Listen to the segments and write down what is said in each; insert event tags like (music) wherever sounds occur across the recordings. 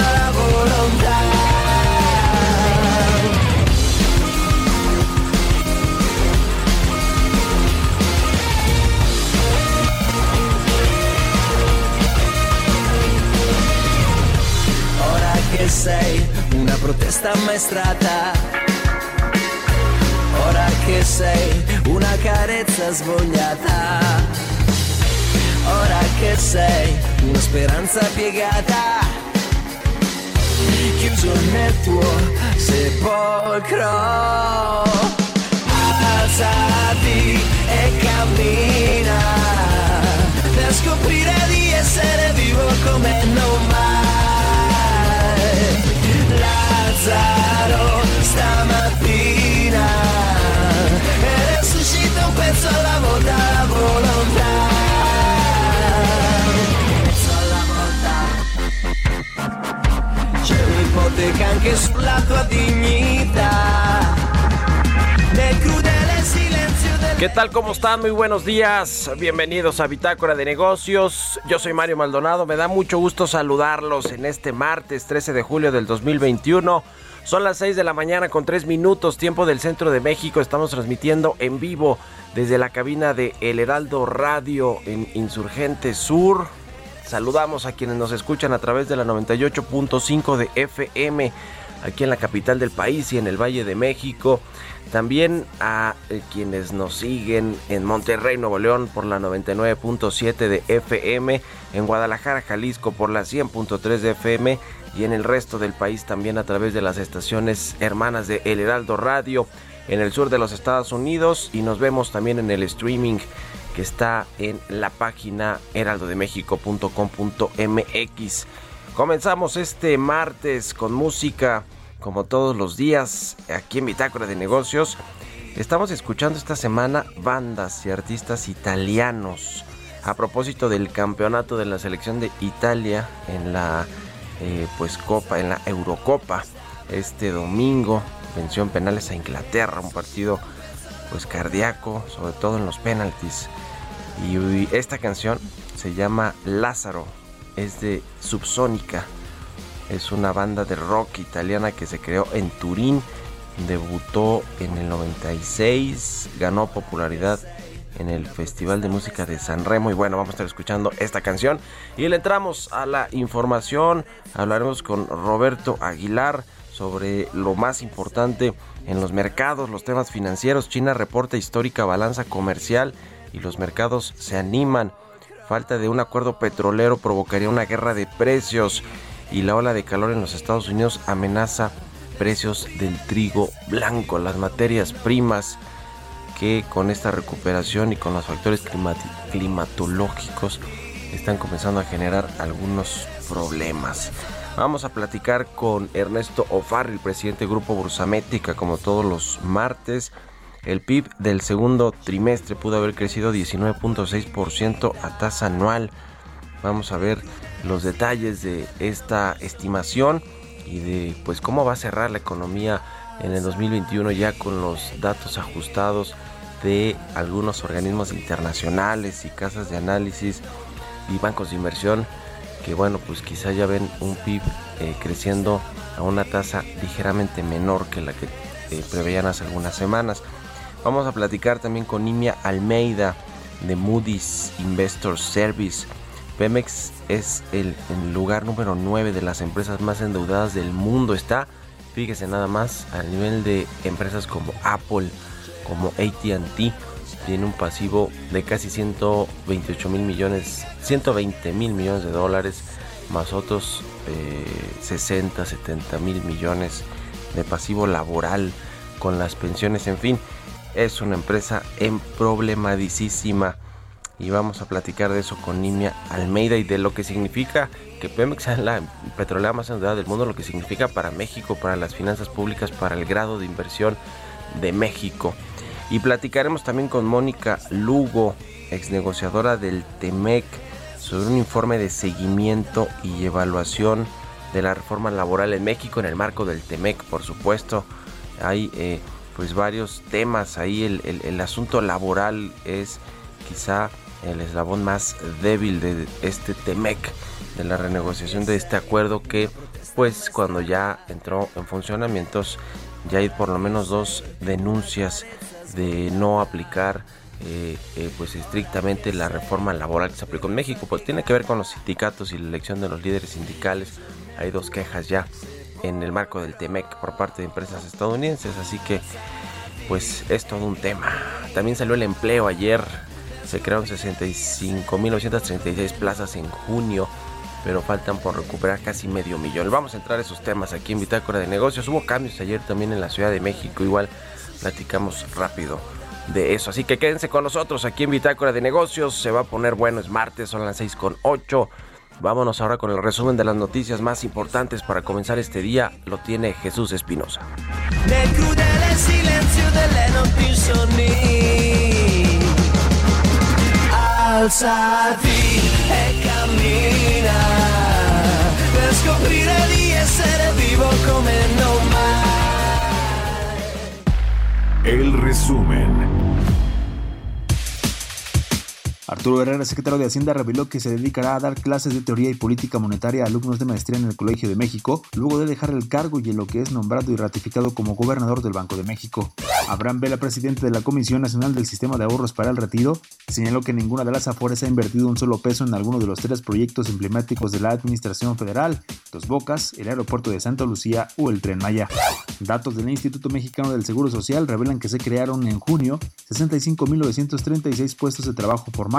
la una protesta ammaestrata. Ora che sei una carezza svogliata. Ora che sei una speranza piegata. Chiuso nel tuo sepolcro. Alzati e cammina per scoprire di essere vivo come non mai. Lazzaro stamattina e resuscita un pezzo alla volta ¿Qué tal? ¿Cómo están? Muy buenos días. Bienvenidos a Bitácora de Negocios. Yo soy Mario Maldonado. Me da mucho gusto saludarlos en este martes 13 de julio del 2021. Son las 6 de la mañana con 3 minutos, tiempo del centro de México. Estamos transmitiendo en vivo desde la cabina de El Heraldo Radio en Insurgente Sur. Saludamos a quienes nos escuchan a través de la 98.5 de FM aquí en la capital del país y en el Valle de México. También a eh, quienes nos siguen en Monterrey, Nuevo León por la 99.7 de FM, en Guadalajara, Jalisco por la 100.3 de FM y en el resto del país también a través de las estaciones hermanas de El Heraldo Radio en el sur de los Estados Unidos y nos vemos también en el streaming que está en la página heraldodemexico.com.mx. Comenzamos este martes con música como todos los días aquí en Bitácora de Negocios. Estamos escuchando esta semana bandas y artistas italianos a propósito del campeonato de la selección de Italia en la eh, pues Copa, en la Eurocopa este domingo venció en penales a Inglaterra, un partido pues cardíaco, sobre todo en los penaltis. Y esta canción se llama Lázaro, es de Subsónica. Es una banda de rock italiana que se creó en Turín, debutó en el 96, ganó popularidad en el Festival de Música de San Remo. Y bueno, vamos a estar escuchando esta canción. Y le entramos a la información, hablaremos con Roberto Aguilar sobre lo más importante en los mercados, los temas financieros. China reporta histórica balanza comercial y los mercados se animan. Falta de un acuerdo petrolero provocaría una guerra de precios y la ola de calor en los Estados Unidos amenaza precios del trigo blanco, las materias primas que con esta recuperación y con los factores climatológicos están comenzando a generar algunos problemas. Vamos a platicar con Ernesto Ofarri, presidente del Grupo Bursamétrica, como todos los martes. El PIB del segundo trimestre pudo haber crecido 19.6% a tasa anual. Vamos a ver los detalles de esta estimación y de pues cómo va a cerrar la economía en el 2021 ya con los datos ajustados de algunos organismos internacionales y casas de análisis y bancos de inversión que bueno pues quizá ya ven un PIB eh, creciendo a una tasa ligeramente menor que la que eh, preveían hace algunas semanas. Vamos a platicar también con Nimia Almeida de Moody's Investor Service. Pemex es el, lugar número 9 de las empresas más endeudadas del mundo. Está, fíjese nada más, al nivel de empresas como Apple, como ATT. Tiene un pasivo de casi 128 mil millones, 120 mil millones de dólares, más otros 60, eh, 70 mil millones de pasivo laboral con las pensiones, en fin, es una empresa en problemadísima y vamos a platicar de eso con Nimia Almeida y de lo que significa que Pemex sea la petrolera más endeudada del mundo, lo que significa para México, para las finanzas públicas, para el grado de inversión de México. Y platicaremos también con Mónica Lugo, ex negociadora del TEMEC, sobre un informe de seguimiento y evaluación de la reforma laboral en México en el marco del TEMEC, por supuesto. Hay eh, pues varios temas ahí, el, el asunto laboral es quizá el eslabón más débil de este TEMEC, de la renegociación de este acuerdo que pues cuando ya entró en funcionamientos ya hay por lo menos dos denuncias de no aplicar eh, eh, pues estrictamente la reforma laboral que se aplicó en México, pues tiene que ver con los sindicatos y la elección de los líderes sindicales. Hay dos quejas ya en el marco del TEMEC por parte de empresas estadounidenses, así que pues es todo un tema. También salió el empleo ayer, se crearon 65.936 plazas en junio, pero faltan por recuperar casi medio millón. Vamos a entrar a esos temas aquí en Bitácora de Negocios. Hubo cambios ayer también en la Ciudad de México, igual platicamos rápido de eso. Así que quédense con nosotros aquí en Bitácora de Negocios. Se va a poner bueno, es martes, son las 6 con 8. Vámonos ahora con el resumen de las noticias más importantes para comenzar este día. Lo tiene Jesús Espinosa. Alzati e cammina per scoprire di essere vivo come non mai. El resumen. Arturo Herrera, secretario de Hacienda, reveló que se dedicará a dar clases de teoría y política monetaria a alumnos de maestría en el Colegio de México, luego de dejar el cargo y en lo que es nombrado y ratificado como gobernador del Banco de México. Abraham Vela, presidente de la Comisión Nacional del Sistema de Ahorros para el Retiro, señaló que ninguna de las afores ha invertido un solo peso en alguno de los tres proyectos emblemáticos de la Administración Federal, Dos Bocas, el Aeropuerto de Santa Lucía o el Tren Maya. Datos del Instituto Mexicano del Seguro Social revelan que se crearon en junio 65.936 puestos de trabajo formales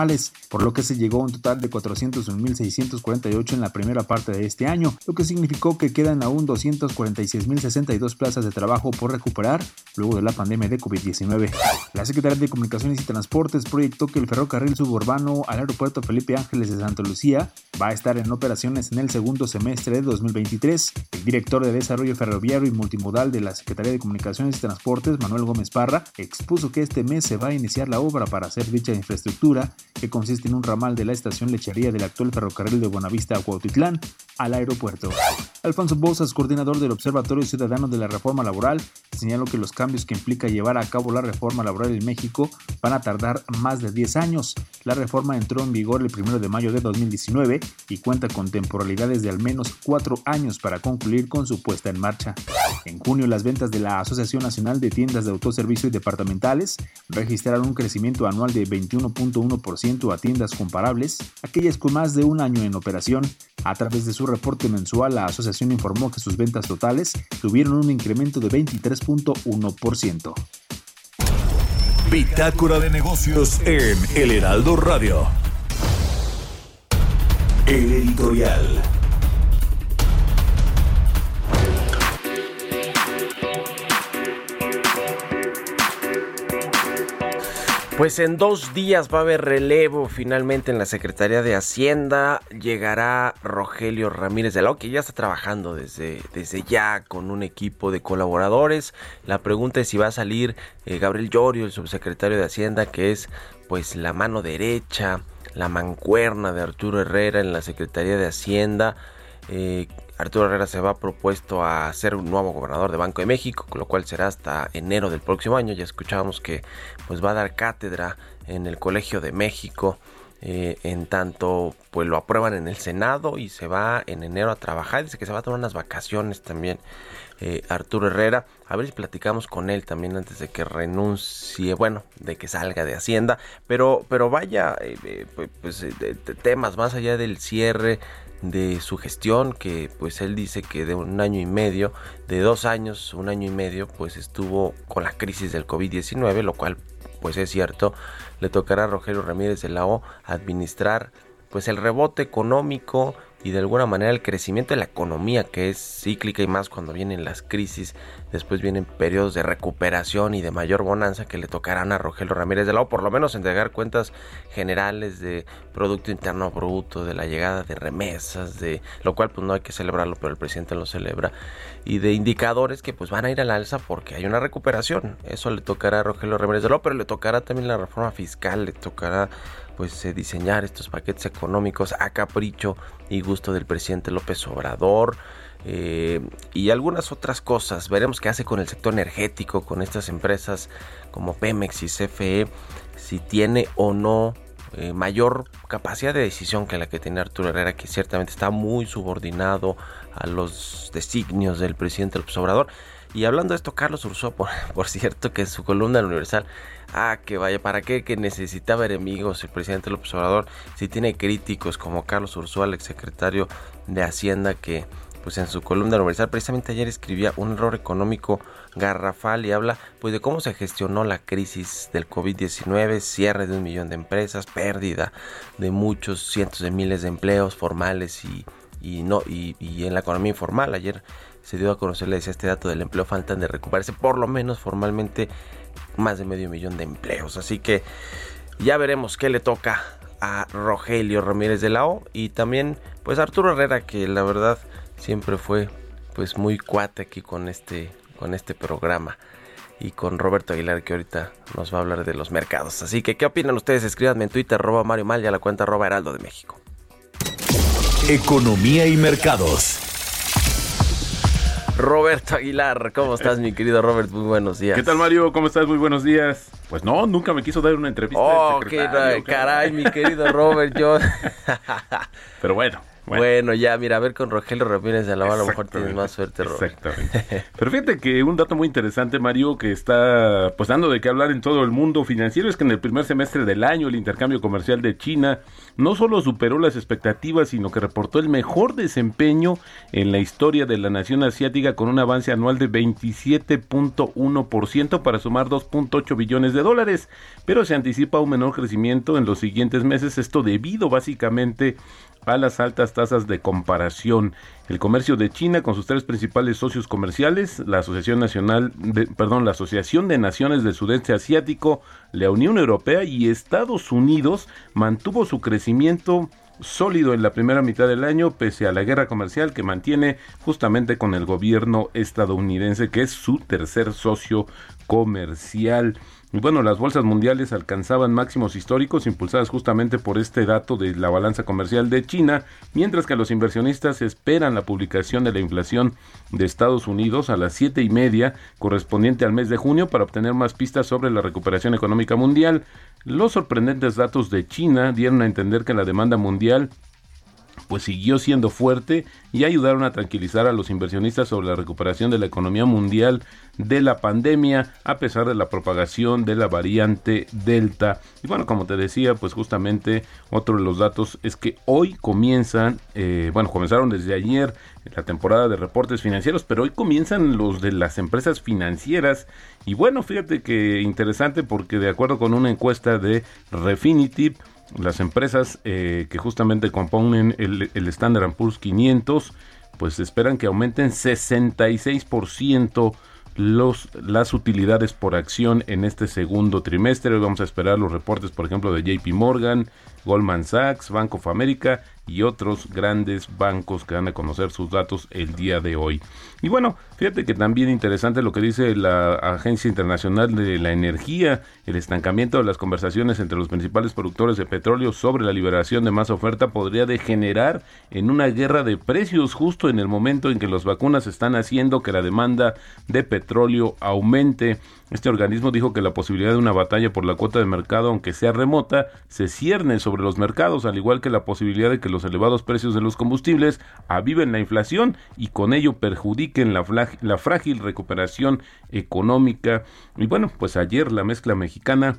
por lo que se llegó a un total de 401.648 en la primera parte de este año, lo que significó que quedan aún 246.062 plazas de trabajo por recuperar luego de la pandemia de COVID-19. La Secretaría de Comunicaciones y Transportes proyectó que el ferrocarril suburbano al aeropuerto Felipe Ángeles de Santa Lucía va a estar en operaciones en el segundo semestre de 2023. El director de Desarrollo Ferroviario y Multimodal de la Secretaría de Comunicaciones y Transportes, Manuel Gómez Parra, expuso que este mes se va a iniciar la obra para hacer dicha infraestructura que consiste en un ramal de la estación lechería del actual ferrocarril de Buenavista a Cuautitlán al aeropuerto. Alfonso Bozas, coordinador del Observatorio Ciudadano de la Reforma Laboral, señaló que los cambios que implica llevar a cabo la reforma laboral en México van a tardar más de 10 años. La reforma entró en vigor el 1 de mayo de 2019 y cuenta con temporalidades de al menos 4 años para concluir con su puesta en marcha. En junio, las ventas de la Asociación Nacional de Tiendas de Autoservicio y Departamentales registraron un crecimiento anual de 21.1% a tiendas comparables, aquellas con más de un año en operación. A través de su reporte mensual, la asociación informó que sus ventas totales tuvieron un incremento de 23.1%. Bitácora de negocios en El Heraldo Radio. El editorial. Pues en dos días va a haber relevo finalmente en la Secretaría de Hacienda. Llegará Rogelio Ramírez de la que ya está trabajando desde, desde ya con un equipo de colaboradores. La pregunta es si va a salir eh, Gabriel Llorio, el subsecretario de Hacienda, que es pues la mano derecha, la mancuerna de Arturo Herrera en la Secretaría de Hacienda. Eh, Arturo Herrera se va propuesto a ser un nuevo gobernador de Banco de México, con lo cual será hasta enero del próximo año. Ya escuchábamos que pues va a dar cátedra en el Colegio de México eh, en tanto pues lo aprueban en el Senado y se va en enero a trabajar, dice que se va a tomar unas vacaciones también eh, Arturo Herrera, a ver si platicamos con él también antes de que renuncie, bueno, de que salga de Hacienda, pero, pero vaya, eh, pues, pues temas más allá del cierre de su gestión, que pues él dice que de un año y medio, de dos años, un año y medio, pues estuvo con la crisis del COVID-19, lo cual pues es cierto, le tocará a Rogelio Ramírez de la O administrar pues el rebote económico y de alguna manera el crecimiento de la economía que es cíclica y más cuando vienen las crisis, después vienen periodos de recuperación y de mayor bonanza que le tocarán a Rogelio Ramírez de la O, por lo menos entregar cuentas generales de Producto Interno Bruto, de la llegada de remesas, de lo cual pues no hay que celebrarlo, pero el presidente lo celebra, y de indicadores que pues van a ir al alza porque hay una recuperación. Eso le tocará a Rogelio Ramírez de la O, pero le tocará también la reforma fiscal, le tocará pues eh, diseñar estos paquetes económicos a capricho y gusto del presidente López Obrador. Eh, y algunas otras cosas. Veremos qué hace con el sector energético, con estas empresas como Pemex y CFE, si tiene o no eh, mayor capacidad de decisión que la que tiene Arturo Herrera, que ciertamente está muy subordinado a los designios del presidente López Obrador. Y hablando de esto, Carlos Ursó, (laughs) por, cierto, que en su columna Universal Ah, que vaya, ¿para qué? Que necesitaba enemigos el presidente López Obrador. Si tiene críticos como Carlos Ursúa, el secretario de Hacienda, que pues en su columna universal precisamente ayer escribía un error económico garrafal y habla pues de cómo se gestionó la crisis del COVID-19, cierre de un millón de empresas, pérdida de muchos cientos de miles de empleos formales y, y no y, en la economía informal. Ayer se dio a conocer, le decía este dato del empleo, faltan de recuperarse por lo menos formalmente más de medio millón de empleos. Así que ya veremos qué le toca a Rogelio Ramírez de la O y también pues Arturo Herrera que la verdad siempre fue pues muy cuate aquí con este con este programa y con Roberto Aguilar que ahorita nos va a hablar de los mercados. Así que, ¿qué opinan ustedes? Escríbanme en Twitter, arroba Mario Mal y a la cuenta arroba Heraldo de México. Economía y mercados. Roberto Aguilar, ¿cómo estás, mi querido Robert? Muy buenos días. ¿Qué tal, Mario? ¿Cómo estás? Muy buenos días. Pues no, nunca me quiso dar una entrevista. Oh, qué caray, mi querido Robert, yo. (laughs) Pero bueno, bueno. ya, mira, a ver con Rogelio Ramírez de la a lo mejor tienes más suerte, Robert. Exactamente. (laughs) Pero fíjate que un dato muy interesante, Mario, que está pues dando de qué hablar en todo el mundo financiero es que en el primer semestre del año el intercambio comercial de China no solo superó las expectativas, sino que reportó el mejor desempeño en la historia de la nación asiática con un avance anual de 27.1% para sumar 2.8 billones de dólares, pero se anticipa un menor crecimiento en los siguientes meses, esto debido básicamente a las altas tasas de comparación. El comercio de China con sus tres principales socios comerciales, la Asociación Nacional perdón, la Asociación de Naciones del Sudeste Asiático, la Unión Europea y Estados Unidos mantuvo su crecimiento sólido en la primera mitad del año pese a la guerra comercial que mantiene justamente con el gobierno estadounidense que es su tercer socio comercial. Y bueno, las bolsas mundiales alcanzaban máximos históricos impulsadas justamente por este dato de la balanza comercial de China, mientras que los inversionistas esperan la publicación de la inflación de Estados Unidos a las siete y media correspondiente al mes de junio para obtener más pistas sobre la recuperación económica mundial. Los sorprendentes datos de China dieron a entender que la demanda mundial pues siguió siendo fuerte y ayudaron a tranquilizar a los inversionistas sobre la recuperación de la economía mundial de la pandemia a pesar de la propagación de la variante Delta. Y bueno, como te decía, pues justamente otro de los datos es que hoy comienzan, eh, bueno, comenzaron desde ayer la temporada de reportes financieros, pero hoy comienzan los de las empresas financieras. Y bueno, fíjate que interesante porque de acuerdo con una encuesta de Refinitiv, las empresas eh, que justamente componen el, el Standard Poor's 500, pues esperan que aumenten 66% los, las utilidades por acción en este segundo trimestre. Vamos a esperar los reportes, por ejemplo, de JP Morgan, Goldman Sachs, Bank of America y otros grandes bancos que van a conocer sus datos el día de hoy. Y bueno, fíjate que también interesante lo que dice la Agencia Internacional de la Energía, el estancamiento de las conversaciones entre los principales productores de petróleo sobre la liberación de más oferta podría degenerar en una guerra de precios justo en el momento en que las vacunas están haciendo que la demanda de petróleo aumente. Este organismo dijo que la posibilidad de una batalla por la cuota de mercado, aunque sea remota, se cierne sobre los mercados, al igual que la posibilidad de que los elevados precios de los combustibles aviven la inflación y con ello perjudiquen la, la frágil recuperación económica. Y bueno, pues ayer la mezcla mexicana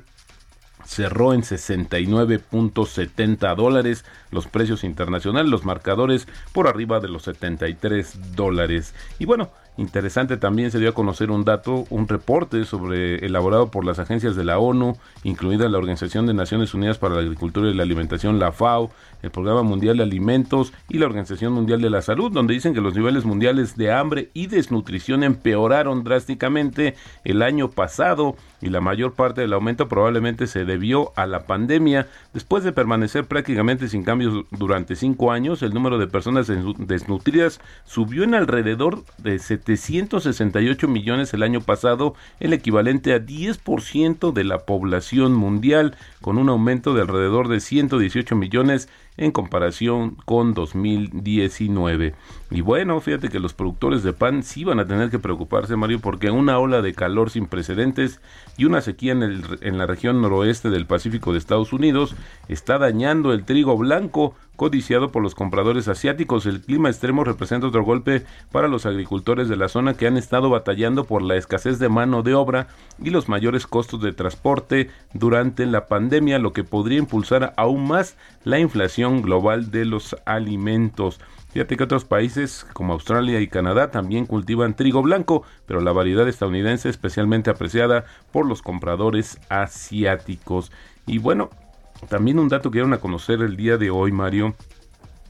cerró en 69.70 dólares los precios internacionales, los marcadores por arriba de los 73 dólares. Y bueno, Interesante también se dio a conocer un dato, un reporte sobre elaborado por las agencias de la ONU, incluida la Organización de Naciones Unidas para la Agricultura y la Alimentación, la FAO, el Programa Mundial de Alimentos y la Organización Mundial de la Salud, donde dicen que los niveles mundiales de hambre y desnutrición empeoraron drásticamente el año pasado y la mayor parte del aumento probablemente se debió a la pandemia. Después de permanecer prácticamente sin cambios durante cinco años, el número de personas desnutridas subió en alrededor de 768 millones el año pasado, el equivalente a 10% de la población mundial, con un aumento de alrededor de 118 millones en comparación con 2019. Y bueno, fíjate que los productores de pan sí van a tener que preocuparse, Mario, porque una ola de calor sin precedentes y una sequía en, el, en la región noroeste del Pacífico de Estados Unidos está dañando el trigo blanco codiciado por los compradores asiáticos. El clima extremo representa otro golpe para los agricultores de la zona que han estado batallando por la escasez de mano de obra y los mayores costos de transporte durante la pandemia, lo que podría impulsar aún más la inflación global de los alimentos. Fíjate que otros países como Australia y Canadá también cultivan trigo blanco, pero la variedad estadounidense es especialmente apreciada por los compradores asiáticos. Y bueno, también un dato que dieron a conocer el día de hoy, Mario,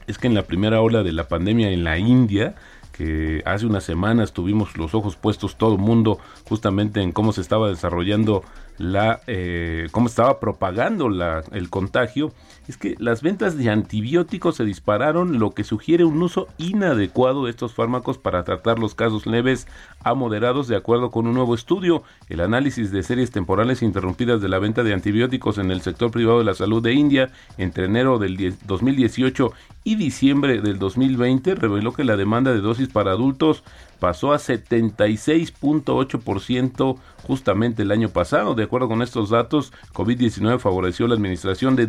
es que en la primera ola de la pandemia en la India, que hace unas semanas tuvimos los ojos puestos todo el mundo justamente en cómo se estaba desarrollando la eh, cómo estaba propagando la, el contagio es que las ventas de antibióticos se dispararon lo que sugiere un uso inadecuado de estos fármacos para tratar los casos leves a moderados de acuerdo con un nuevo estudio el análisis de series temporales interrumpidas de la venta de antibióticos en el sector privado de la salud de India entre enero del 2018 y diciembre del 2020 reveló que la demanda de dosis para adultos pasó a 76.8% justamente el año pasado. De acuerdo con estos datos, COVID-19 favoreció la administración de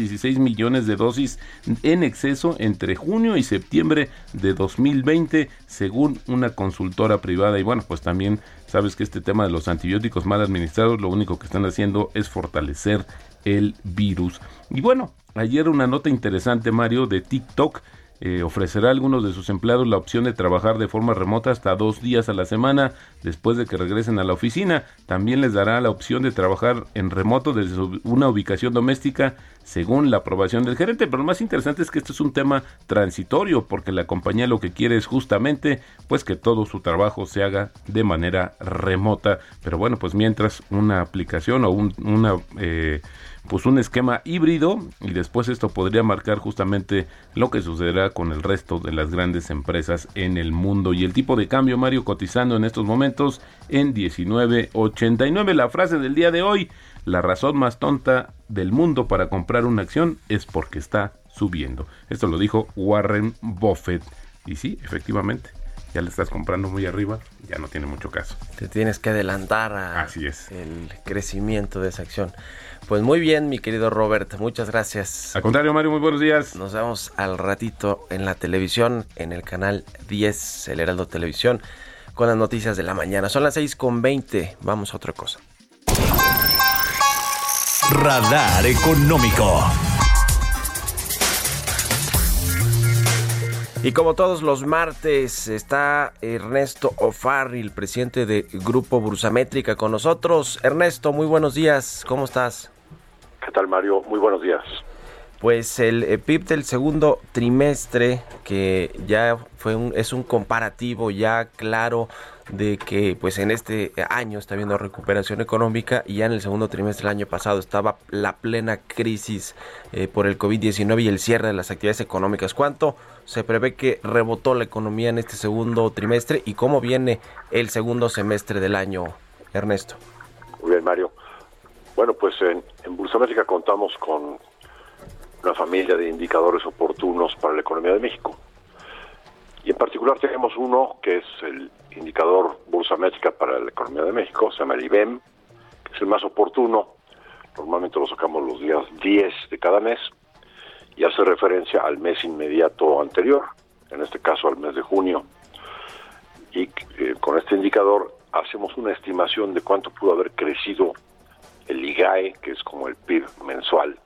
216 millones de dosis en exceso entre junio y septiembre de 2020, según una consultora privada. Y bueno, pues también sabes que este tema de los antibióticos mal administrados lo único que están haciendo es fortalecer el virus. Y bueno, ayer una nota interesante, Mario, de TikTok eh, ofrecerá a algunos de sus empleados la opción de trabajar de forma remota hasta dos días a la semana después de que regresen a la oficina. También les dará la opción de trabajar en remoto desde una ubicación doméstica según la aprobación del gerente. Pero lo más interesante es que esto es un tema transitorio porque la compañía lo que quiere es justamente pues que todo su trabajo se haga de manera remota. Pero bueno, pues mientras una aplicación o un, una... Eh, pues un esquema híbrido y después esto podría marcar justamente lo que sucederá con el resto de las grandes empresas en el mundo. Y el tipo de cambio Mario cotizando en estos momentos en 19.89 la frase del día de hoy la razón más tonta del mundo para comprar una acción es porque está subiendo. Esto lo dijo Warren Buffett. Y sí efectivamente ya le estás comprando muy arriba, ya no tiene mucho caso. Te tienes que adelantar a Así es. el crecimiento de esa acción. Pues muy bien, mi querido Robert, muchas gracias. Al contrario, Mario, muy buenos días. Nos vemos al ratito en la televisión, en el canal 10, el Heraldo Televisión, con las noticias de la mañana. Son las 6 con 20, vamos a otra cosa. Radar Económico. Y como todos los martes está Ernesto el presidente de Grupo Bursamétrica, con nosotros. Ernesto, muy buenos días, ¿cómo estás? ¿Qué tal, Mario? Muy buenos días. Pues el eh, PIB del segundo trimestre, que ya fue un, es un comparativo ya claro de que pues en este año está habiendo recuperación económica y ya en el segundo trimestre del año pasado estaba la plena crisis eh, por el COVID-19 y el cierre de las actividades económicas. ¿Cuánto se prevé que rebotó la economía en este segundo trimestre y cómo viene el segundo semestre del año, Ernesto? Muy bien, Mario. Bueno, pues en, en Bursa Métrica contamos con una familia de indicadores oportunos para la economía de México. Y en particular tenemos uno que es el indicador Bursa Métrica para la economía de México, se llama el IBEM, que es el más oportuno. Normalmente lo sacamos los días 10 de cada mes y hace referencia al mes inmediato anterior, en este caso al mes de junio. Y eh, con este indicador hacemos una estimación de cuánto pudo haber crecido el IGAE, que es como el PIB mensual,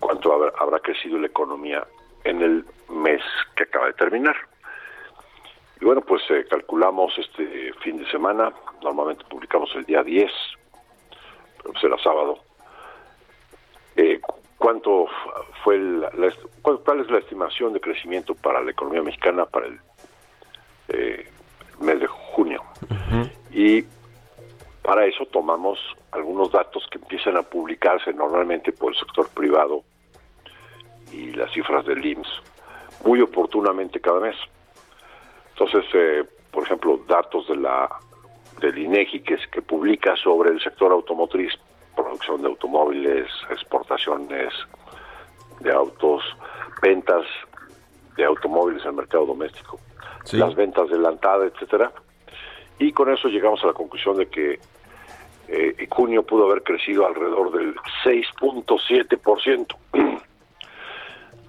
cuánto habrá, crecido la economía en el mes que acaba de terminar. Y bueno, pues eh, calculamos este fin de semana, normalmente publicamos el día 10, pero será sábado, eh, cuánto fue la, cuál es la estimación de crecimiento para la economía mexicana para el eh, mes de junio. Y para eso tomamos algunos datos que empiezan a publicarse normalmente por el sector privado y las cifras del IMSS muy oportunamente cada mes. Entonces, eh, por ejemplo, datos de la del INEGI que, que publica sobre el sector automotriz, producción de automóviles, exportaciones de autos, ventas de automóviles en el mercado doméstico, las ventas adelantadas, etcétera. Y con eso llegamos a la conclusión de que eh, junio pudo haber crecido alrededor del 6.7%. (clears throat)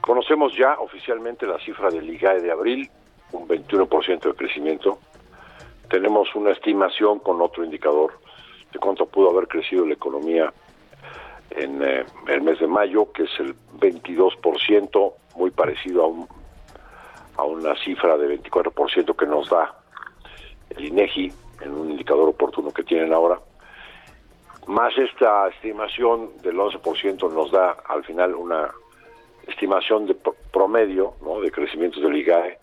Conocemos ya oficialmente la cifra del IGAE de abril, un 21% de crecimiento. Tenemos una estimación con otro indicador de cuánto pudo haber crecido la economía en eh, el mes de mayo, que es el 22%, muy parecido a, a una cifra de 24% que nos da el INEGI en un indicador oportuno que tienen ahora más esta estimación del 11% nos da al final una estimación de promedio ¿no? de crecimiento del IGAE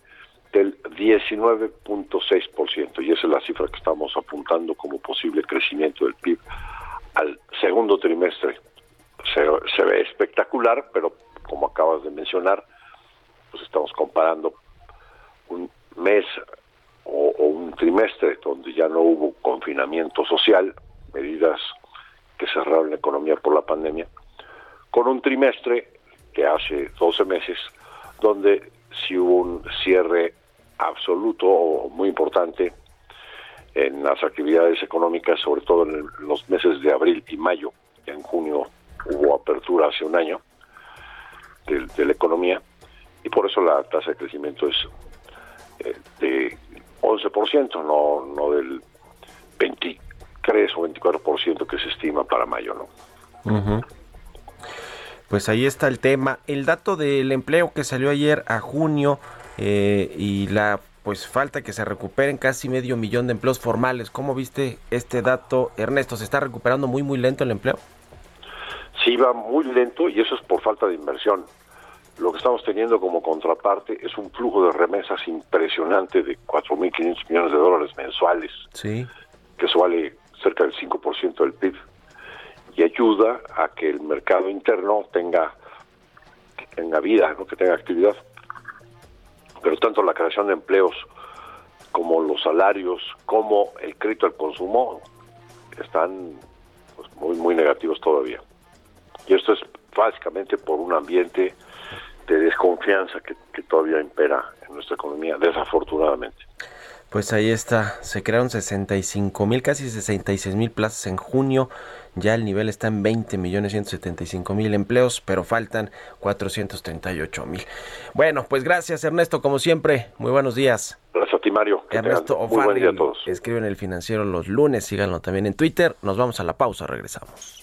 del 19.6%, y esa es la cifra que estamos apuntando como posible crecimiento del PIB al segundo trimestre. Se, se ve espectacular, pero como acabas de mencionar, pues estamos comparando un mes o, o un trimestre donde ya no hubo confinamiento social, medidas que cerraron la economía por la pandemia, con un trimestre que hace 12 meses, donde sí hubo un cierre absoluto o muy importante en las actividades económicas, sobre todo en los meses de abril y mayo. En junio hubo apertura hace un año de, la economía y por eso la tasa de crecimiento es eh, de 11%, no, no del 20, 3 o 24% que se estima para mayo, ¿no? Pues ahí está el tema. El dato del empleo que salió ayer a junio eh, y la pues falta que se recuperen casi medio millón de empleos formales. ¿Cómo viste este dato, Ernesto? ¿Se está recuperando muy, muy lento el empleo? Sí, va muy lento y eso es por falta de inversión. Lo que estamos teniendo como contraparte es un flujo de remesas impresionante de 4.500 millones de dólares mensuales. Sí. Que eso vale cerca del 5% del PIB, y ayuda a que el mercado interno tenga, tenga vida, ¿no? que tenga actividad. Pero tanto la creación de empleos como los salarios, como el crédito al consumo, están pues, muy, muy negativos todavía. Y esto es básicamente por un ambiente de desconfianza que, que todavía impera en nuestra economía, desafortunadamente. Pues ahí está, se crearon 65 mil, casi 66 mil plazas en junio. Ya el nivel está en 20 millones 175 mil empleos, pero faltan 438 mil. Bueno, pues gracias Ernesto, como siempre. Muy buenos días. Gracias a ti, Mario. Ernesto O'Farrill escribe en el financiero los lunes. Síganlo también en Twitter. Nos vamos a la pausa, regresamos.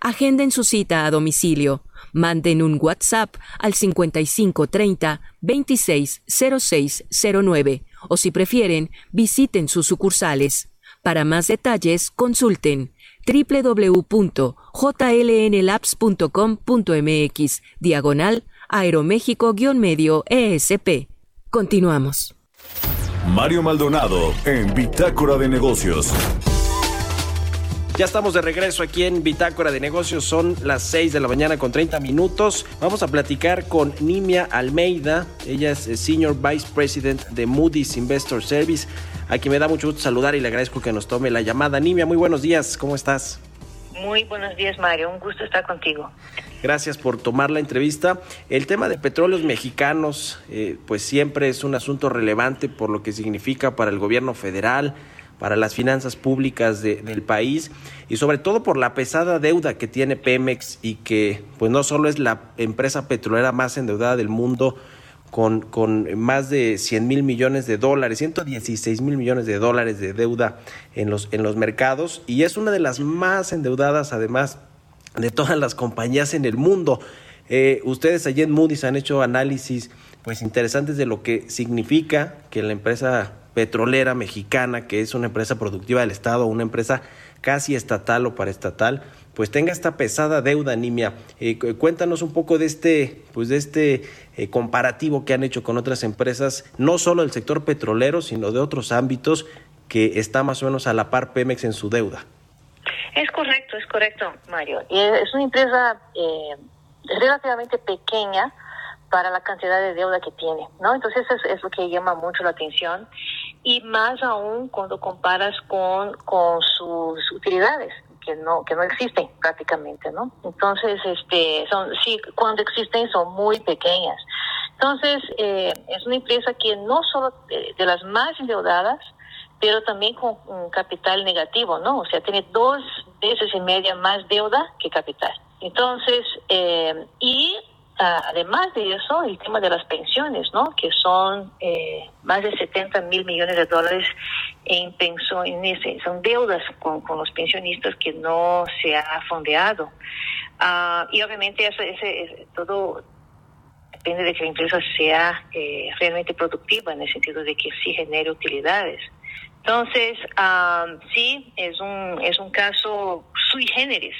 Agenden su cita a domicilio Manden un WhatsApp al 5530 260609 o si prefieren, visiten sus sucursales. Para más detalles, consulten www.jlnlabs.com.mx diagonal aeroméxico-medio ESP. Continuamos. Mario Maldonado en Bitácora de Negocios. Ya estamos de regreso aquí en Bitácora de Negocios. Son las 6 de la mañana con 30 minutos. Vamos a platicar con Nimia Almeida. Ella es eh, Senior Vice President de Moody's Investor Service, a quien me da mucho gusto saludar y le agradezco que nos tome la llamada. Nimia, muy buenos días. ¿Cómo estás? Muy buenos días, Mario. Un gusto estar contigo. Gracias por tomar la entrevista. El tema de petróleos mexicanos, eh, pues siempre es un asunto relevante por lo que significa para el gobierno federal, para las finanzas públicas del país y sobre todo por la pesada deuda que tiene Pemex y que pues no solo es la empresa petrolera más endeudada del mundo con, con más de 100 mil millones de dólares, 116 mil millones de dólares de deuda en los, en los mercados y es una de las más endeudadas además de todas las compañías en el mundo. Eh, ustedes allí en Moody's han hecho análisis pues interesantes de lo que significa que la empresa petrolera mexicana, que es una empresa productiva del Estado, una empresa casi estatal o paraestatal, pues tenga esta pesada deuda, Nimia. Eh, cuéntanos un poco de este, pues de este eh, comparativo que han hecho con otras empresas, no solo del sector petrolero, sino de otros ámbitos que está más o menos a la par Pemex en su deuda. Es correcto, es correcto, Mario. Es una empresa eh, relativamente pequeña para la cantidad de deuda que tiene, ¿no? Entonces es, es, lo que llama mucho la atención y más aún cuando comparas con, con sus utilidades que no que no existen prácticamente, ¿no? Entonces, este, son sí cuando existen son muy pequeñas. Entonces eh, es una empresa que no solo de, de las más endeudadas, pero también con un capital negativo, ¿no? O sea, tiene dos veces y media más deuda que capital. Entonces, eh, y además de eso, el tema de las pensiones, ¿no? Que son eh, más de 70 mil millones de dólares en pensiones, son deudas con, los pensionistas que no se ha fondeado. Ah, y obviamente ese, todo depende de que la empresa sea eh, realmente productiva en el sentido de que sí genere utilidades. Entonces, ah, sí, es un, es un caso sui generis,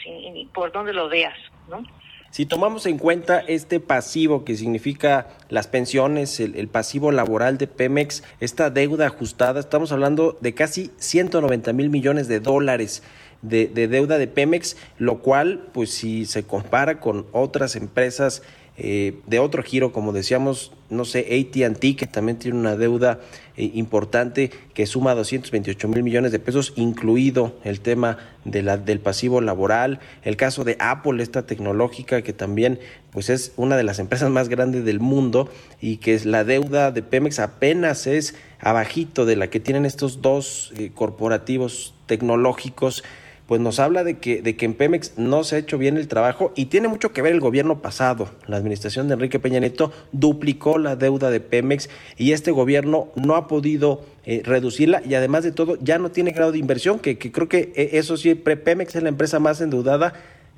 por donde lo veas, ¿no? Si tomamos en cuenta este pasivo que significa las pensiones, el, pasivo laboral de Pemex, esta deuda ajustada, estamos hablando de casi 190 mil millones de dólares. De, de, deuda de Pemex, lo cual, pues si se compara con otras empresas eh, de otro giro, como decíamos, no sé, ATT, que también tiene una deuda eh, importante que suma 228 mil millones de pesos, incluido el tema de la, del pasivo laboral, el caso de Apple, esta tecnológica que también pues es una de las empresas más grandes del mundo y que es la deuda de Pemex apenas es abajito de la que tienen estos dos eh, corporativos tecnológicos pues nos habla de que, de que en Pemex no se ha hecho bien el trabajo y tiene mucho que ver el gobierno pasado. La administración de Enrique Peña Nieto duplicó la deuda de Pemex y este gobierno no ha podido eh, reducirla y además de todo ya no tiene grado de inversión, que, que creo que eh, eso sí, Pemex es la empresa más endeudada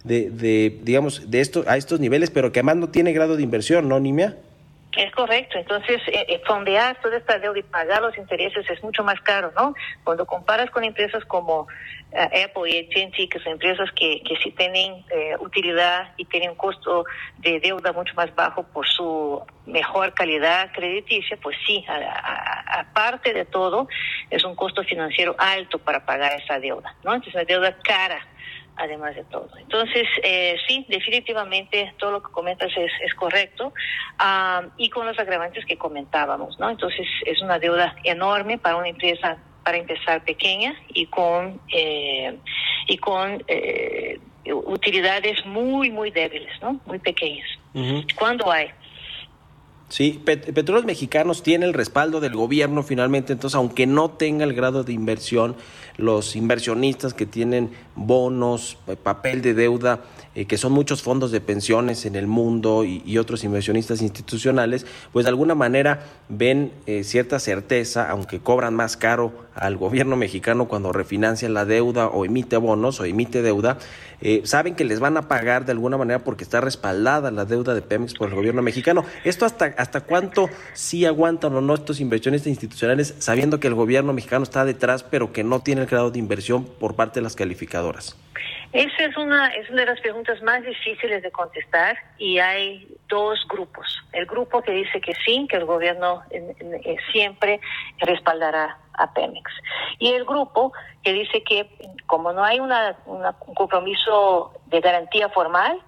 de, de digamos, de esto, a estos niveles, pero que además no tiene grado de inversión, ¿no, Nimia? Es correcto, entonces eh, eh, fondear toda esta deuda y pagar los intereses es mucho más caro, ¿no? Cuando comparas con empresas como eh, Apple y AT&T, que son empresas que, que sí tienen eh, utilidad y tienen un costo de deuda mucho más bajo por su mejor calidad crediticia, pues sí, aparte de todo, es un costo financiero alto para pagar esa deuda, ¿no? Entonces, la deuda cara además de todo. Entonces, eh, sí, definitivamente todo lo que comentas es, es correcto y con los agravantes que comentábamos, ¿no? Entonces, es una deuda enorme para una empresa, para empezar pequeña y con, eh, y con eh, utilidades muy, muy débiles, ¿no? Muy pequeñas. ¿Cuándo hay? Sí, Petróleos Mexicanos tiene el respaldo del gobierno finalmente, entonces aunque no tenga el grado de inversión, los inversionistas que tienen bonos, eh, papel de deuda, eh, que son muchos fondos de pensiones en el mundo y, otros inversionistas institucionales, pues de alguna manera ven eh, cierta certeza, aunque cobran más caro al gobierno mexicano cuando refinancia la deuda o emite bonos o emite deuda, saben que les van a pagar de alguna manera porque está respaldada la deuda de Pemex por el gobierno mexicano. ¿Esto hasta, hasta cuánto sí aguantan o no estos inversionistas institucionales sabiendo que el gobierno mexicano está detrás pero que no tiene el grado de inversión por parte de las calificadoras? Esa es una, es una de las preguntas más difíciles de contestar y hay dos grupos. El grupo que dice que sí, que el gobierno eh, siempre respaldará a Pemex. Y el grupo que dice que como no hay una, un compromiso de garantía formal,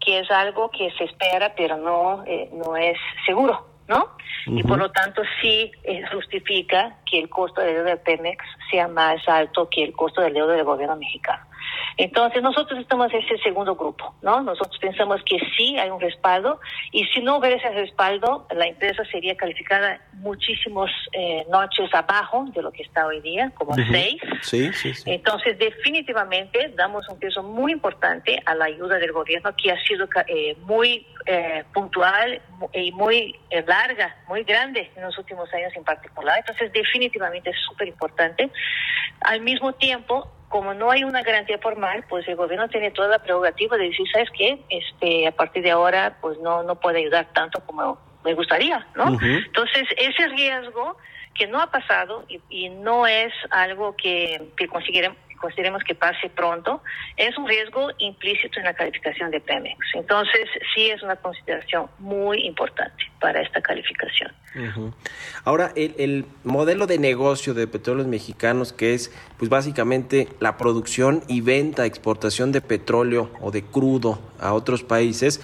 que es algo que se espera pero no, eh, no es seguro. ¿no? Y por lo tanto sí eh, justifica que el costo de deuda de Pemex sea más alto que el costo de deuda del gobierno mexicano. Entonces, nosotros estamos en ese segundo grupo, ¿no? Nosotros pensamos que sí hay un respaldo y si no hubiera ese respaldo, la empresa sería calificada muchísimos eh, noches abajo de lo que está hoy día, como seis. Sí, sí, sí. Entonces, definitivamente damos un peso muy importante a la ayuda del gobierno que ha sido eh, muy eh, puntual y muy larga, muy grande en los últimos años en particular. Entonces, definitivamente es súper importante. Al mismo tiempo, como no hay una garantía formal, pues el gobierno tiene toda la prerrogativa de decir, ¿sabes qué? Este, a partir de ahora, pues no, no puede ayudar tanto como me gustaría, ¿no? Entonces, ese riesgo que no ha pasado y, y no es algo que, que consideremos que pase pronto, es un riesgo implícito en la calificación de Pemex. Entonces, sí es una consideración muy importante para esta calificación. Ahora, el, el, modelo de negocio de petróleos mexicanos, que es pues básicamente la producción y venta, exportación de petróleo o de crudo a otros países,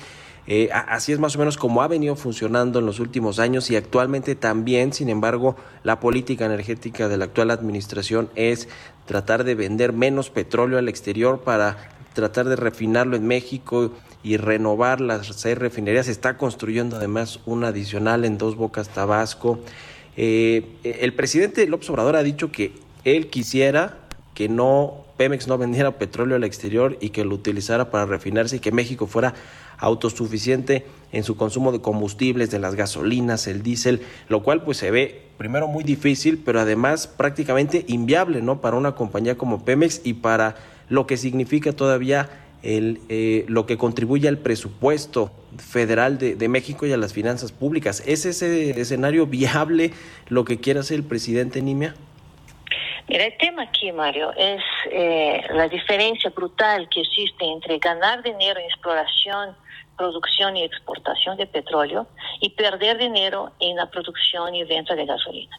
eh, así es más o menos como ha venido funcionando en los últimos años y actualmente también, sin embargo, la política energética de la actual administración es tratar de vender menos petróleo al exterior para tratar de refinarlo en México y renovar las seis refinerías. Se está construyendo además una adicional en Dos Bocas, Tabasco. Eh, el presidente López Obrador ha dicho que él quisiera que no Pemex no vendiera petróleo al exterior y que lo utilizara para refinarse y que México fuera autosuficiente en su consumo de combustibles, de las gasolinas, el diésel, lo cual pues se ve primero muy difícil, pero además prácticamente inviable, ¿no? Para una compañía como Pemex y para lo que significa todavía el, eh, lo que contribuye al presupuesto federal de, de, México y a las finanzas públicas. ¿Es ese escenario viable lo que quiere hacer el presidente Nimia? Mira, el tema aquí, Mario, es eh, la diferencia brutal que existe entre ganar dinero en exploración, producción y exportación de petróleo y perder dinero en la producción y venta de gasolina.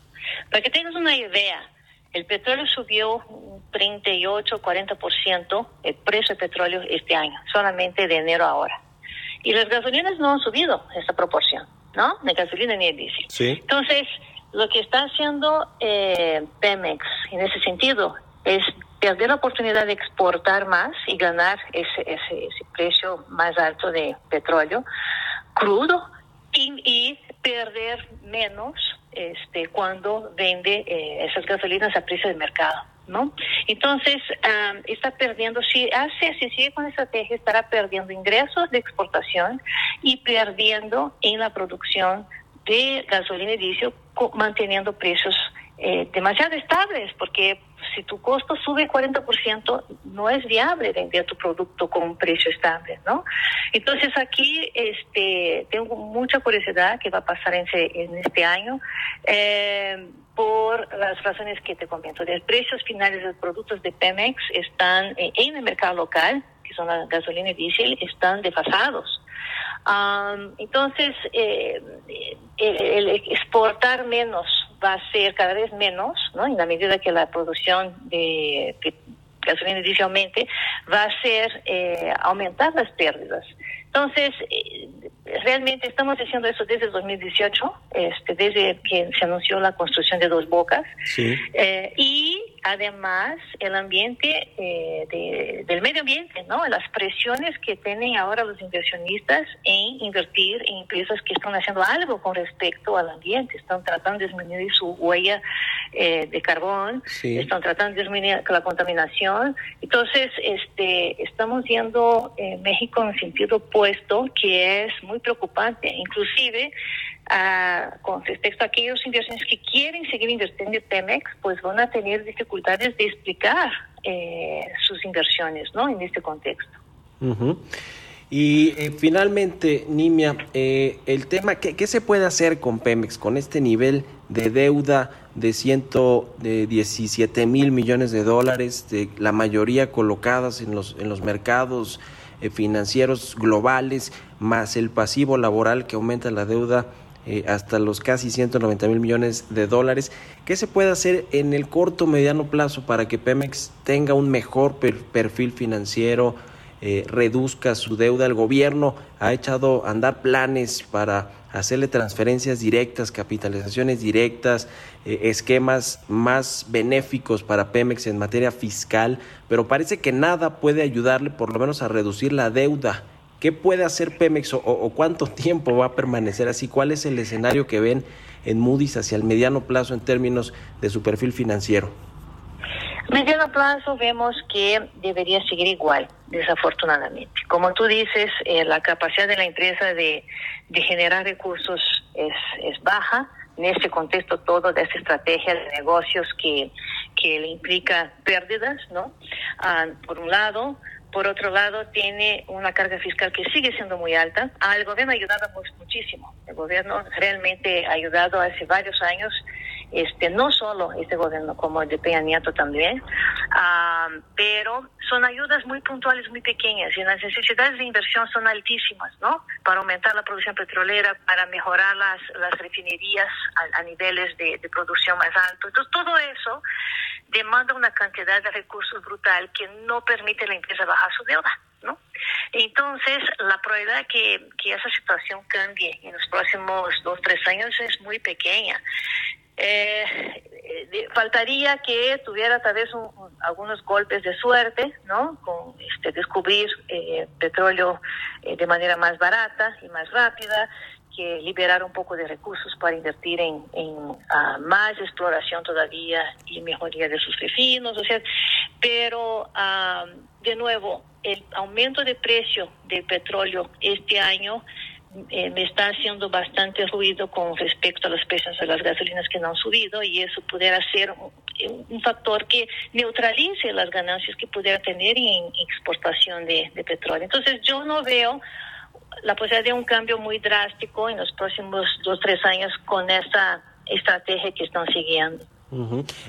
Para que tengas una idea, el petróleo subió un 38, 40% el precio del petróleo este año, solamente de enero a ahora. Y las gasolinas no han subido esa proporción, ¿no? Ni gasolina ni el diésel. Sí. Entonces, lo que está haciendo eh, Pemex en ese sentido es perder la oportunidad de exportar más y ganar ese, ese, precio más alto de petróleo crudo y, perder menos este, cuando vende eh, esas gasolinas a precio de mercado. ¿no? Entonces, está perdiendo, si hace, si sigue con esa estrategia, estará perdiendo ingresos de exportación y perdiendo en la producción de gasolina y diésel manteniendo precios eh, demasiado estables, porque si tu costo sube 40%, no es viable vender tu producto con un precio estable, ¿no? Entonces aquí este, tengo mucha curiosidad qué va a pasar en, en este año. Eh, por las razones que te comento. Los precios finales de los productos de Pemex están eh, en el mercado local, que son la gasolina y diésel, están desfasados entonces, eh, el, exportar menos va a ser cada vez menos, ¿no? En la medida que la producción de, gasolina aumente, va a ser eh, aumentar las pérdidas. Entonces, eh, realmente estamos haciendo eso desde el 2018, este, desde que se anunció la construcción de Dos Bocas. Eh, y además el ambiente eh, del medio ambiente, ¿no? Las presiones que tienen ahora los inversionistas en invertir en empresas que están haciendo algo con respecto al ambiente, están tratando de disminuir su huella eh, de carbón, están tratando de disminuir la contaminación. Entonces, este, estamos viendo México en sentido opuesto, que es muy preocupante, inclusive con respecto a aquellos inversiones que quieren seguir invirtiendo en Pemex, pues van a tener dificultades de explicar eh, sus inversiones, ¿no? En este contexto. Y eh, finalmente, Nimia, eh, el tema, ¿qué, se puede hacer con Pemex, con este nivel de deuda de 117 mil millones de dólares, de la mayoría colocadas en los, en los mercados financieros globales, más el pasivo laboral que aumenta la deuda eh, hasta los casi 190 mil millones de dólares. ¿Qué se puede hacer en el corto mediano plazo para que Pemex tenga un mejor perfil financiero, eh, reduzca su deuda? El gobierno ha echado a andar planes para hacerle transferencias directas, capitalizaciones directas, eh, esquemas más benéficos para Pemex en materia fiscal, pero parece que nada puede ayudarle por lo menos a reducir la deuda ¿Qué puede hacer Pemex o, cuánto (laughs) tiempo va a permanecer así? ¿Cuál es el escenario que ven en Moody's hacia el mediano plazo en términos de su perfil financiero? Mediano plazo vemos que debería seguir igual, desafortunadamente. Como tú dices, eh, la capacidad de la empresa de, generar recursos es baja en este contexto todo de esta estrategia de negocios que, que le implica pérdidas, ¿no? Ah, por un lado, por otro lado, tiene una carga fiscal que sigue siendo muy alta. Al gobierno ha ayudado muchísimo. El gobierno realmente ha ayudado hace varios años, este, no solo este gobierno, como el de Peña Nieto también, ah, pero son ayudas muy puntuales, muy pequeñas y las necesidades de inversión son altísimas, ¿no? Para aumentar la producción petrolera, para mejorar las, las refinerías a, niveles de, producción más altos. Entonces, todo eso demanda una cantidad de recursos brutal que no permite a la empresa bajar su deuda. ¿no? Entonces, la probabilidad que, que esa situación cambie en los próximos dos, tres años es muy pequeña. Eh, faltaría que tuviera tal vez algunos golpes de suerte, ¿no? Con este, descubrir eh, petróleo eh, de manera más barata y más rápida, que liberar un poco de recursos para invertir en, ah, más exploración todavía y mejoría de sus vecinos, o sea, pero ah, de nuevo, el aumento de precio del petróleo este año eh, me está haciendo bastante ruido con respecto a los precios de las gasolinas que no han subido y eso pudiera ser un, factor que neutralice las ganancias que pudiera tener en exportación de, petróleo. Entonces yo no veo la posibilidad de un cambio muy drástico en los próximos dos, tres años con esta estrategia que están siguiendo.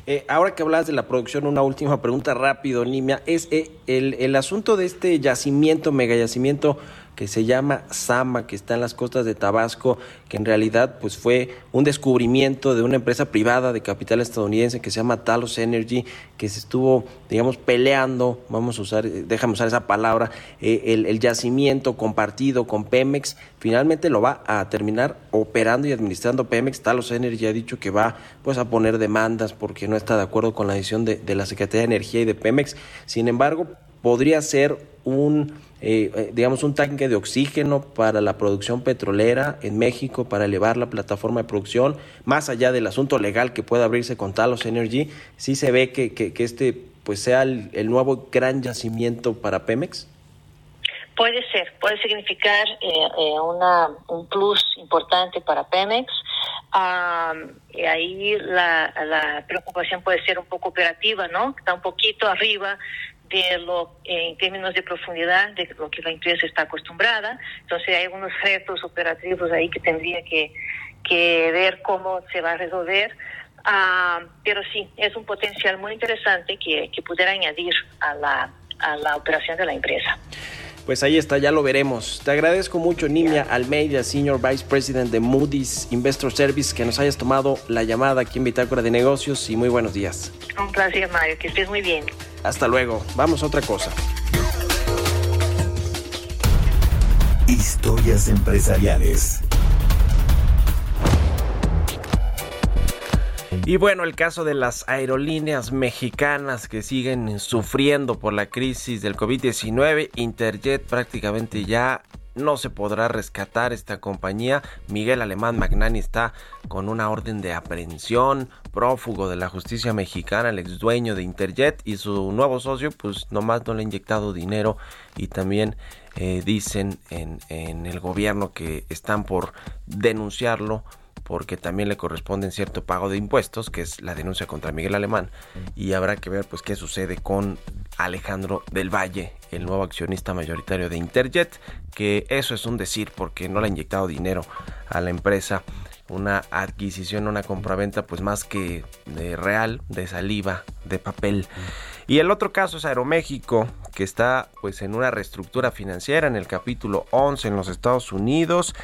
Eh, ahora que hablas de la producción, una última pregunta rápido, Nimia. Es eh, el, el asunto de este yacimiento, mega yacimiento que se llama Sama, que está en las costas de Tabasco, que en realidad pues fue un descubrimiento de una empresa privada de capital estadounidense que se llama Talos Energy, que se estuvo, digamos, peleando, vamos a usar, déjame usar esa palabra, eh, el, el, yacimiento compartido con Pemex, finalmente lo va a terminar operando y administrando Pemex. Talos Energy ha dicho que va pues a poner demandas porque no está de acuerdo con la decisión de, de la Secretaría de Energía y de Pemex. Sin embargo, podría ser un, eh, eh, digamos, un tanque de oxígeno para la producción petrolera en México, para elevar la plataforma de producción, más allá del asunto legal que pueda abrirse con Talos Energy, sí se ve que, que, este pues sea el, nuevo gran yacimiento para Pemex. Puede ser, puede significar eh, una, un plus importante para Pemex. y ahí la, la preocupación puede ser un poco operativa, ¿no? Está un poquito arriba de lo en términos de profundidad de lo que la empresa está acostumbrada. Entonces hay algunos retos operativos ahí que tendría que, que ver cómo se va a resolver. Ah, pero sí, es un potencial muy interesante que, que pudiera añadir a la, a la operación de la empresa. Pues ahí está, ya lo veremos. Te agradezco mucho, Niña Almeida, Senior Vice President de Moody's Investor Service, que nos hayas tomado la llamada aquí en Bitácora de Negocios y muy buenos días. Un placer, Mario, que estés muy bien. Hasta luego. Vamos a otra cosa. Historias empresariales. Y bueno, el caso de las aerolíneas mexicanas que siguen sufriendo por la crisis del COVID-19, Interjet prácticamente ya no se podrá rescatar esta compañía. Miguel Alemán Magnani está con una orden de aprehensión, prófugo de la justicia mexicana, el ex dueño de Interjet y su nuevo socio, pues nomás no le ha inyectado dinero y también eh, dicen en, en el gobierno que están por denunciarlo porque también le corresponde cierto pago de impuestos, que es la denuncia contra Miguel Alemán, y habrá que ver pues qué sucede con Alejandro del Valle, el nuevo accionista mayoritario de Interjet, que eso es un decir porque no le ha inyectado dinero a la empresa, una adquisición, una compraventa pues más que real, de saliva, de papel. Y el otro caso es Aeroméxico, que está pues en una reestructura financiera en el capítulo 11 en los Estados Unidos.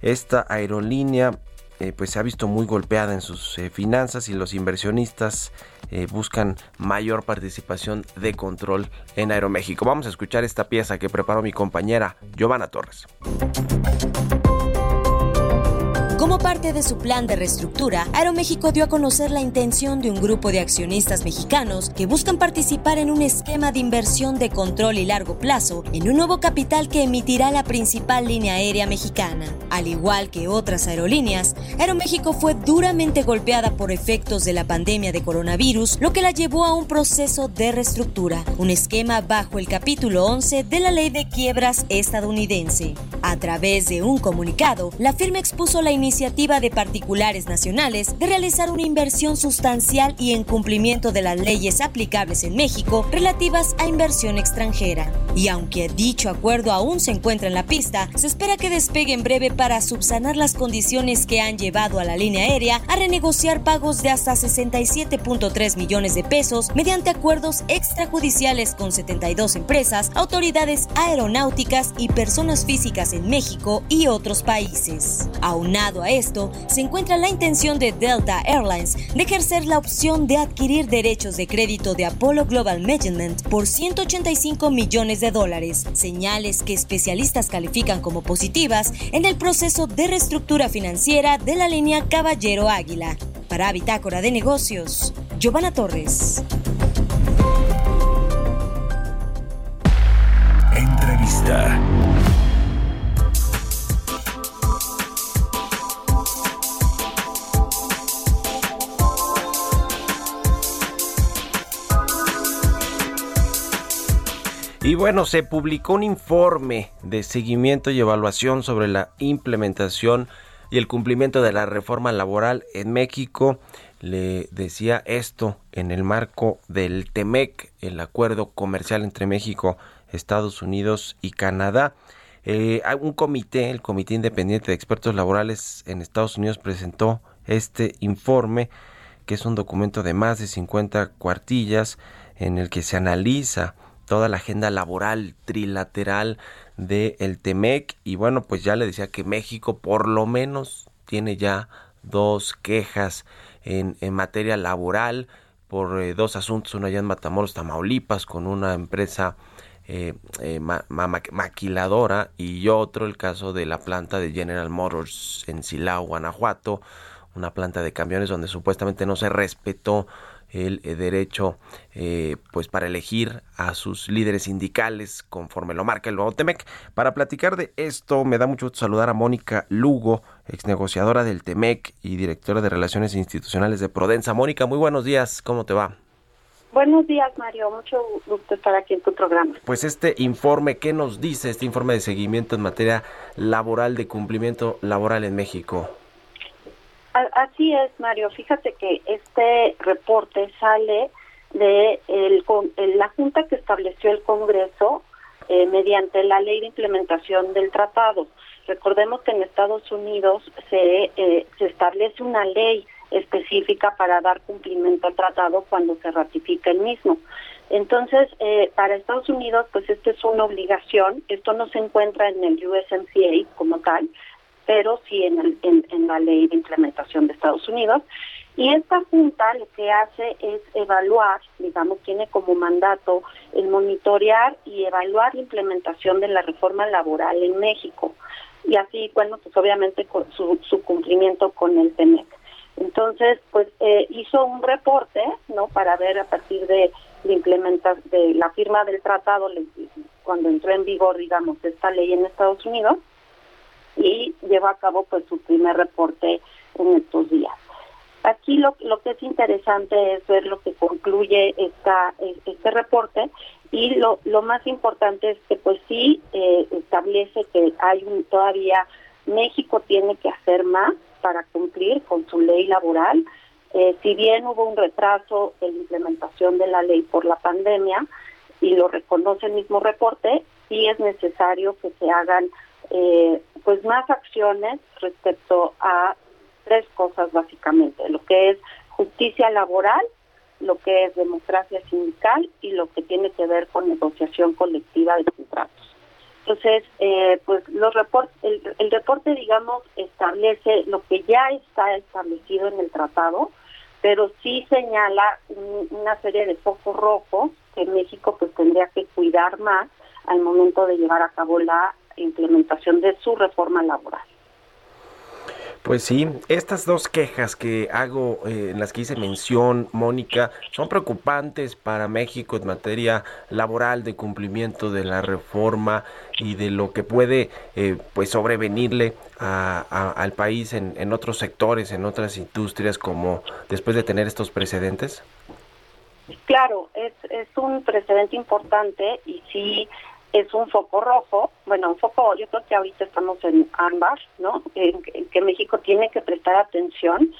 Esta aerolínea eh, pues se ha visto muy golpeada en sus eh, finanzas y los inversionistas eh, buscan mayor participación de control en Aeroméxico. Vamos a escuchar esta pieza que preparó mi compañera Giovanna Torres. Como parte de su plan de reestructura, Aeroméxico dio a conocer la intención de un grupo de accionistas mexicanos que buscan participar en un esquema de inversión de control y largo plazo en un nuevo capital que emitirá la principal línea aérea mexicana. Al igual que otras aerolíneas, Aeroméxico fue duramente golpeada por efectos de la pandemia de coronavirus, lo que la llevó a un proceso de reestructura, un esquema bajo el capítulo 11 de la ley de quiebras estadounidense. A través de un comunicado, la firma expuso la iniciativa iniciativa de particulares nacionales de realizar una inversión sustancial y en cumplimiento de las leyes aplicables en México relativas a inversión extranjera. Y aunque dicho acuerdo aún se encuentra en la pista, se espera que despegue en breve para subsanar las condiciones que han llevado a la línea aérea a renegociar pagos de hasta 67.3 millones de pesos mediante acuerdos extrajudiciales con 72 empresas, autoridades aeronáuticas y personas físicas en México y otros países. Aunado a esto, se encuentra la intención de Delta Airlines de ejercer la opción de adquirir derechos de crédito de Apollo Global Management por 185 millones de dólares, señales que especialistas califican como positivas en el proceso de reestructura financiera de la línea Caballero Águila. Para Bitácora de Negocios, Giovanna Torres. Entrevista. Y bueno, se publicó un informe de seguimiento y evaluación sobre la implementación y el cumplimiento de la reforma laboral en México. Le decía esto en el marco del TEMEC, el acuerdo comercial entre México, Estados Unidos y Canadá. Eh, un comité, el Comité Independiente de Expertos Laborales en Estados Unidos, presentó este informe, que es un documento de más de 50 cuartillas en el que se analiza toda la agenda laboral trilateral del el TEMEC. Y bueno, pues ya le decía que México por lo menos tiene ya dos quejas en, en materia laboral por eh, dos asuntos, uno allá en Matamoros, Tamaulipas, con una empresa eh, eh, maquiladora. Y otro el caso de la planta de General Motors en Silao, Guanajuato, una planta de camiones donde supuestamente no se respetó el eh, derecho eh, pues para elegir a sus líderes sindicales conforme lo marca el nuevo TEMEC. Para platicar de esto me da mucho gusto saludar a Mónica Lugo, ex negociadora del TEMEC y directora de Relaciones Institucionales de Prodensa. Mónica, muy buenos días, ¿cómo te va? Buenos días, Mario. Mucho gusto estar aquí en tu programa. Pues este informe, ¿qué nos dice este informe de seguimiento en materia laboral, de cumplimiento laboral en México? Así es, Mario. Fíjate que este reporte sale de el, la junta que estableció el Congreso eh, mediante la ley de implementación del tratado. Recordemos que en Estados Unidos se, eh, se establece una ley específica para dar cumplimiento al tratado cuando se ratifica el mismo. Entonces, eh, para Estados Unidos, pues esto es una obligación. Esto no se encuentra en el USMCA como tal, pero sí en, en, la ley de implementación de Estados Unidos. Y esta junta lo que hace es evaluar, digamos, tiene como mandato el monitorear y evaluar la implementación de la reforma laboral en México. Y así, bueno, pues obviamente su, su cumplimiento con el TEMEC. Entonces, pues eh, hizo un reporte, ¿no? Para ver a partir de, de de la firma del tratado, cuando entró en vigor, digamos, esta ley en Estados Unidos, y lleva a cabo, pues, su primer reporte en estos días. Aquí lo, lo que es interesante es ver lo que concluye esta, este reporte y lo, lo más importante es que pues sí eh, establece que hay un, todavía México tiene que hacer más para cumplir con su ley laboral. Eh, si bien hubo un retraso en la implementación de la ley por la pandemia y lo reconoce el mismo reporte, sí es necesario que se hagan eh, pues más acciones respecto a tres cosas básicamente, lo que es justicia laboral, lo que es democracia sindical y lo que tiene que ver con negociación colectiva de contratos. Entonces, eh, pues los reportes, el, reporte, digamos, establece lo que ya está establecido en el tratado, pero sí señala una serie de focos rojos que México pues tendría que cuidar más al momento de llevar a cabo la implementación de su reforma laboral. Pues sí, estas dos quejas que hago, eh, en las que hice mención, Mónica, son preocupantes para México en materia laboral de cumplimiento de la reforma y de lo que puede eh, pues sobrevenirle al país en, en otros sectores, en otras industrias, como después de tener estos precedentes. Claro, es, es un precedente importante y sí es un foco rojo, bueno, un foco, yo creo que ahorita estamos en ámbar, ¿no? Que México tiene que prestar atención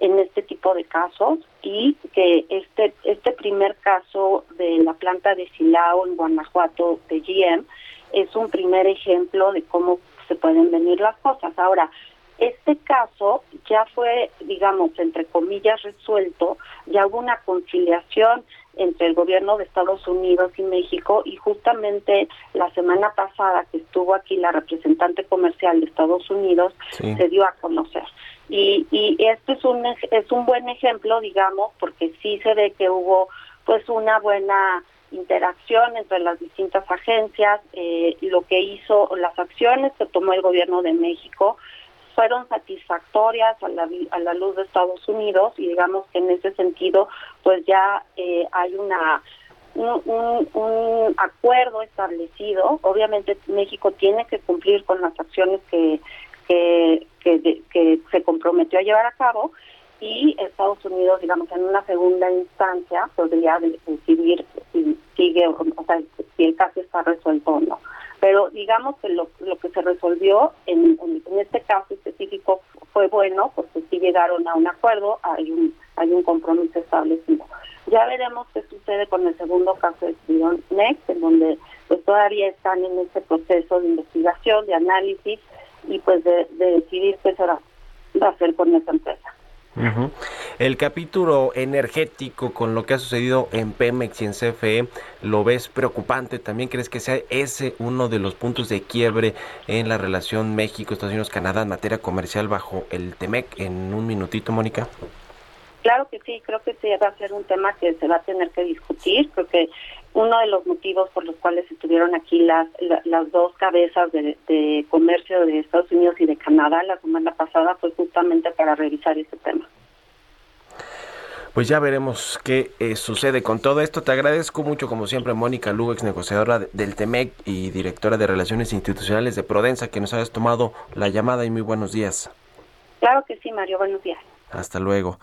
en este tipo de casos y que este este primer caso de la planta de Silao en Guanajuato de GM es un primer ejemplo de cómo se pueden venir las cosas. Ahora, este caso ya fue, digamos, entre comillas, resuelto, ya hubo una conciliación entre el gobierno de Estados Unidos y México y justamente la semana pasada que estuvo aquí la representante comercial de Estados Unidos se dio a conocer. Y, y este es un, es un buen ejemplo, digamos, porque sí se ve que hubo pues una buena interacción entre las distintas agencias, eh, lo que hizo, las acciones que tomó el gobierno de México fueron satisfactorias a la, a la luz de Estados Unidos y digamos que en ese sentido pues ya eh, hay una un, un, acuerdo establecido. Obviamente México tiene que cumplir con las acciones que, que, que, que se comprometió a llevar a cabo y Estados Unidos, digamos, en una segunda instancia podría decidir si sigue, o sea, si el caso está resuelto o no. Pero digamos que lo, lo que se resolvió en, en, este caso específico fue bueno porque sí llegaron a un acuerdo, hay un hay un compromiso establecido. Ya veremos qué sucede con el segundo caso de Sion Next, en donde pues todavía están en ese proceso de investigación, de análisis y pues de, de decidir qué se va a hacer con esa empresa. El capítulo energético con lo que ha sucedido en Pemex y en CFE, ¿lo ves preocupante? ¿También crees que sea ese uno de los puntos de quiebre en la relación México-Estados Unidos-Canadá en materia comercial bajo el TEMEC? En un minutito, Mónica. Claro que sí, creo que sí va a ser un tema que se va a tener que discutir, porque uno de los motivos por los cuales estuvieron aquí las, las dos cabezas de, comercio de Estados Unidos y de Canadá la semana pasada fue justamente para revisar ese tema. Pues ya veremos qué eh, sucede con todo esto. Te agradezco mucho, como siempre, Mónica Lugo, ex negociadora del TEMEC y directora de Relaciones Institucionales de Prodensa, que nos hayas tomado la llamada y muy buenos días. Claro que sí, Mario. Buenos días. Hasta luego.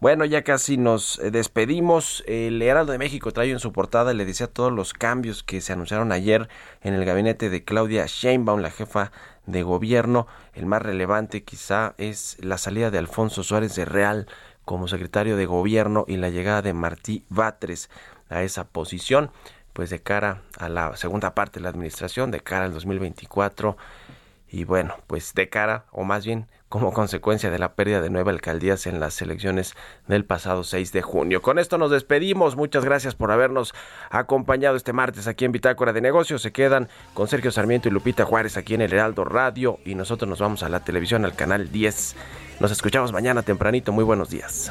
Bueno, ya casi nos eh, despedimos. El Heraldo de México trae en su portada, le decía todos los cambios que se anunciaron ayer en el gabinete de Claudia Sheinbaum, la jefa de gobierno. El más relevante quizá es la salida de Alfonso Suárez de Real como secretario de gobierno y la llegada de Martí Batres a esa posición, pues de cara a la segunda parte de la administración, de cara al 2024 y bueno, pues de cara, o más bien como consecuencia de la pérdida de nueve alcaldías en las elecciones del pasado 6 de junio. Con esto nos despedimos. Muchas gracias por habernos acompañado este martes aquí en Bitácora de Negocios. Se quedan con Sergio Sarmiento y Lupita Juárez aquí en el Heraldo Radio y nosotros nos vamos a la televisión, al canal 10. Nos escuchamos mañana tempranito. Muy buenos días.